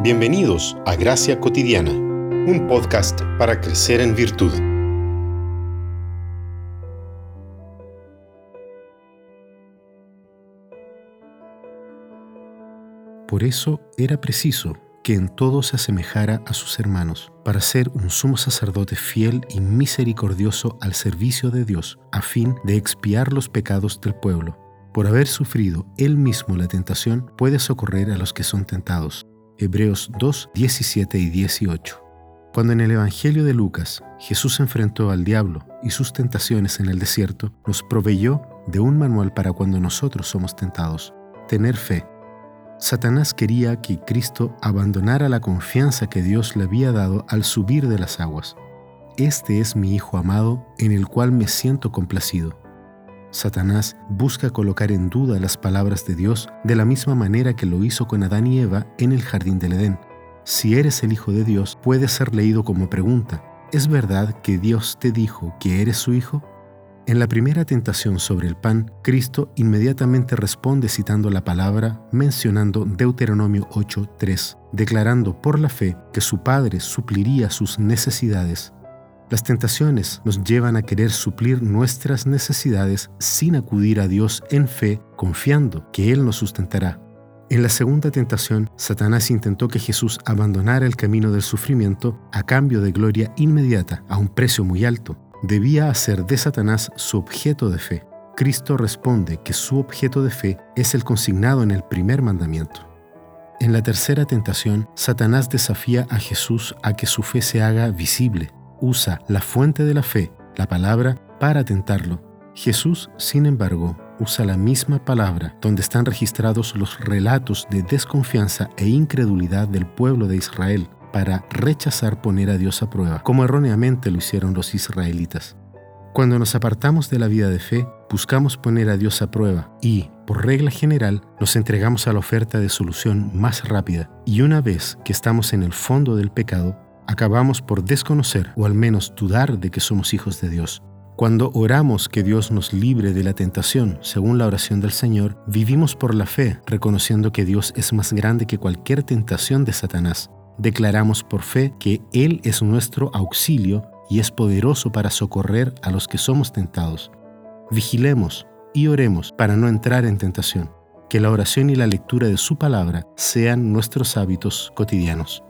Bienvenidos a Gracia Cotidiana, un podcast para crecer en virtud. Por eso era preciso que en todo se asemejara a sus hermanos, para ser un sumo sacerdote fiel y misericordioso al servicio de Dios, a fin de expiar los pecados del pueblo. Por haber sufrido él mismo la tentación, puede socorrer a los que son tentados. Hebreos 2, 17 y 18. Cuando en el Evangelio de Lucas Jesús enfrentó al diablo y sus tentaciones en el desierto, nos proveyó de un manual para cuando nosotros somos tentados. Tener fe, Satanás quería que Cristo abandonara la confianza que Dios le había dado al subir de las aguas. Este es mi Hijo amado en el cual me siento complacido. Satanás busca colocar en duda las palabras de Dios de la misma manera que lo hizo con Adán y Eva en el jardín del Edén. Si eres el Hijo de Dios, puede ser leído como pregunta, ¿es verdad que Dios te dijo que eres su Hijo? En la primera tentación sobre el pan, Cristo inmediatamente responde citando la palabra, mencionando Deuteronomio 8:3, declarando por la fe que su Padre supliría sus necesidades. Las tentaciones nos llevan a querer suplir nuestras necesidades sin acudir a Dios en fe, confiando que Él nos sustentará. En la segunda tentación, Satanás intentó que Jesús abandonara el camino del sufrimiento a cambio de gloria inmediata a un precio muy alto debía hacer de Satanás su objeto de fe. Cristo responde que su objeto de fe es el consignado en el primer mandamiento. En la tercera tentación, Satanás desafía a Jesús a que su fe se haga visible. Usa la fuente de la fe, la palabra, para tentarlo. Jesús, sin embargo, usa la misma palabra donde están registrados los relatos de desconfianza e incredulidad del pueblo de Israel para rechazar poner a Dios a prueba, como erróneamente lo hicieron los israelitas. Cuando nos apartamos de la vida de fe, buscamos poner a Dios a prueba y, por regla general, nos entregamos a la oferta de solución más rápida. Y una vez que estamos en el fondo del pecado, acabamos por desconocer o al menos dudar de que somos hijos de Dios. Cuando oramos que Dios nos libre de la tentación, según la oración del Señor, vivimos por la fe, reconociendo que Dios es más grande que cualquier tentación de Satanás declaramos por fe que Él es nuestro auxilio y es poderoso para socorrer a los que somos tentados. Vigilemos y oremos para no entrar en tentación. Que la oración y la lectura de su palabra sean nuestros hábitos cotidianos.